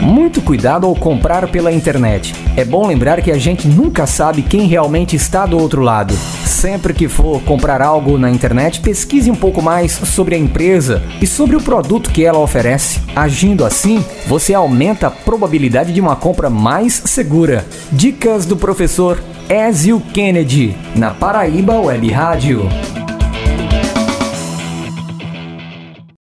Muito cuidado ao comprar pela internet. É bom lembrar que a gente nunca sabe quem realmente está do outro lado. Sempre que for comprar algo na internet, pesquise um pouco mais sobre a empresa e sobre o produto que ela oferece. Agindo assim, você aumenta a probabilidade de uma compra mais segura. Dicas do professor Ezio Kennedy, na Paraíba Web Rádio.